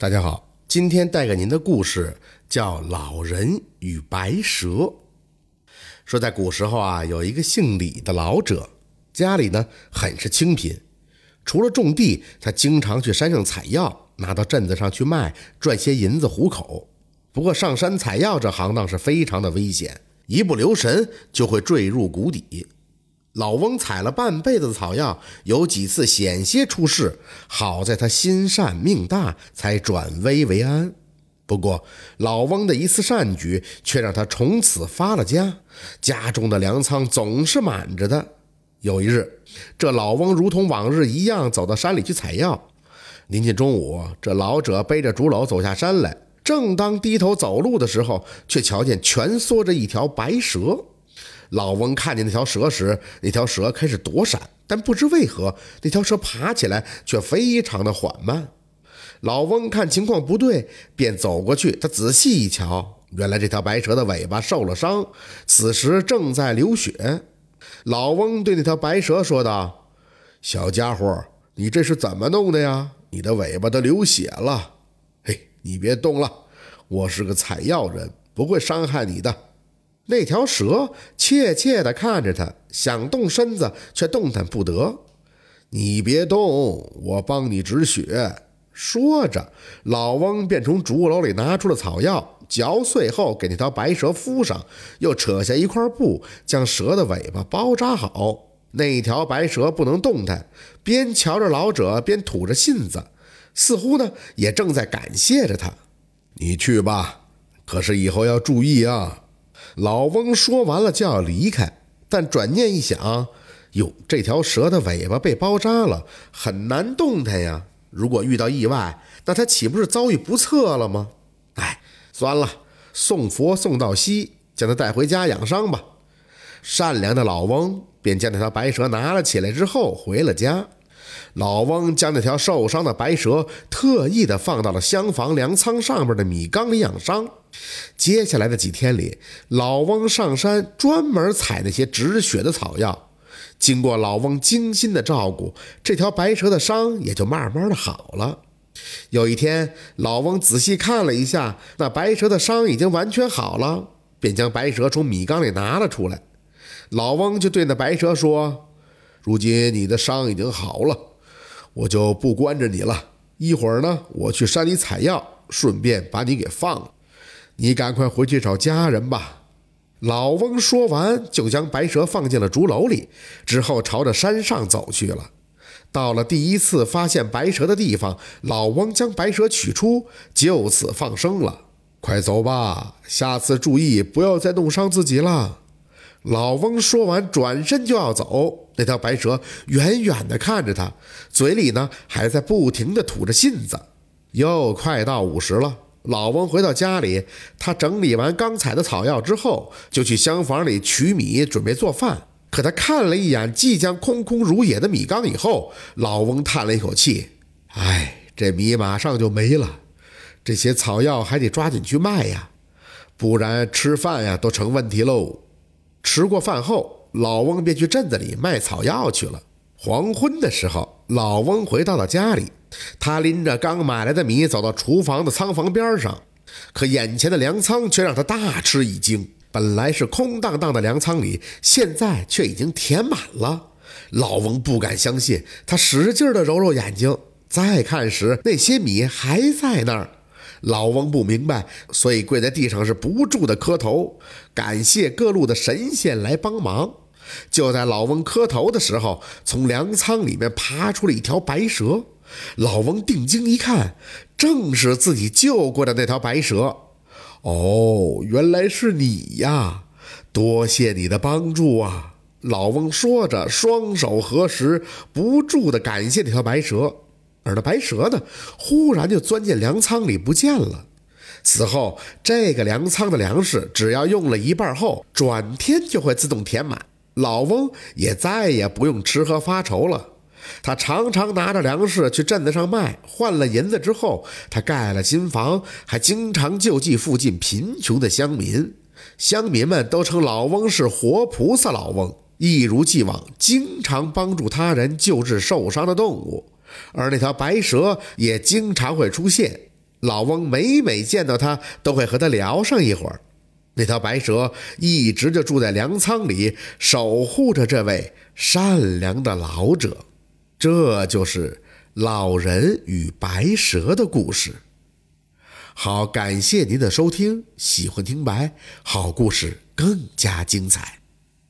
大家好，今天带给您的故事叫《老人与白蛇》。说在古时候啊，有一个姓李的老者，家里呢很是清贫，除了种地，他经常去山上采药，拿到镇子上去卖，赚些银子糊口。不过上山采药这行当是非常的危险，一不留神就会坠入谷底。老翁采了半辈子的草药，有几次险些出事，好在他心善命大，才转危为安。不过老翁的一次善举，却让他从此发了家，家中的粮仓总是满着的。有一日，这老翁如同往日一样走到山里去采药。临近中午，这老者背着竹篓走下山来，正当低头走路的时候，却瞧见蜷缩着一条白蛇。老翁看见那条蛇时，那条蛇开始躲闪，但不知为何，那条蛇爬起来却非常的缓慢。老翁看情况不对，便走过去。他仔细一瞧，原来这条白蛇的尾巴受了伤，此时正在流血。老翁对那条白蛇说道：“小家伙，你这是怎么弄的呀？你的尾巴都流血了。嘿，你别动了，我是个采药人，不会伤害你的。”那条蛇怯怯地看着他，想动身子，却动弹不得。你别动，我帮你止血。说着，老翁便从竹篓里拿出了草药，嚼碎后给那条白蛇敷上，又扯下一块布，将蛇的尾巴包扎好。那条白蛇不能动弹，边瞧着老者，边吐着信子，似乎呢也正在感谢着他。你去吧，可是以后要注意啊。老翁说完了就要离开，但转念一想，哟，这条蛇的尾巴被包扎了，很难动弹呀。如果遇到意外，那他岂不是遭遇不测了吗？哎，算了，送佛送到西，将他带回家养伤吧。善良的老翁便将那条白蛇拿了起来，之后回了家。老翁将那条受伤的白蛇特意的放到了厢房粮仓上面的米缸里养伤。接下来的几天里，老翁上山专门采那些止血的草药。经过老翁精心的照顾，这条白蛇的伤也就慢慢的好了。有一天，老翁仔细看了一下，那白蛇的伤已经完全好了，便将白蛇从米缸里拿了出来。老翁就对那白蛇说：“如今你的伤已经好了，我就不关着你了。一会儿呢，我去山里采药，顺便把你给放了。”你赶快回去找家人吧。老翁说完，就将白蛇放进了竹篓里，之后朝着山上走去了。到了第一次发现白蛇的地方，老翁将白蛇取出，就此放生了。快走吧，下次注意不要再弄伤自己了。老翁说完，转身就要走。那条白蛇远远地看着他，嘴里呢还在不停地吐着信子。又快到午时了。老翁回到家里，他整理完刚采的草药之后，就去厢房里取米准备做饭。可他看了一眼即将空空如也的米缸以后，老翁叹了一口气：“哎，这米马上就没了，这些草药还得抓紧去卖呀，不然吃饭呀都成问题喽。”吃过饭后，老翁便去镇子里卖草药去了。黄昏的时候，老翁回到了家里。他拎着刚买来的米走到厨房的仓房边上，可眼前的粮仓却让他大吃一惊。本来是空荡荡的粮仓里，现在却已经填满了。老翁不敢相信，他使劲地揉揉眼睛，再看时，那些米还在那儿。老翁不明白，所以跪在地上是不住的磕头，感谢各路的神仙来帮忙。就在老翁磕头的时候，从粮仓里面爬出了一条白蛇。老翁定睛一看，正是自己救过的那条白蛇。哦，原来是你呀！多谢你的帮助啊！老翁说着，双手合十，不住地感谢那条白蛇。而那白蛇呢，忽然就钻进粮仓里不见了。此后，这个粮仓的粮食只要用了一半后，转天就会自动填满。老翁也再也不用吃喝发愁了。他常常拿着粮食去镇子上卖，换了银子之后，他盖了新房，还经常救济附近贫穷的乡民。乡民们都称老翁是活菩萨老翁，一如既往，经常帮助他人救治受伤的动物。而那条白蛇也经常会出现。老翁每每见到他，都会和他聊上一会儿。那条白蛇一直就住在粮仓里，守护着这位善良的老者。这就是老人与白蛇的故事。好，感谢您的收听，喜欢听白好故事更加精彩。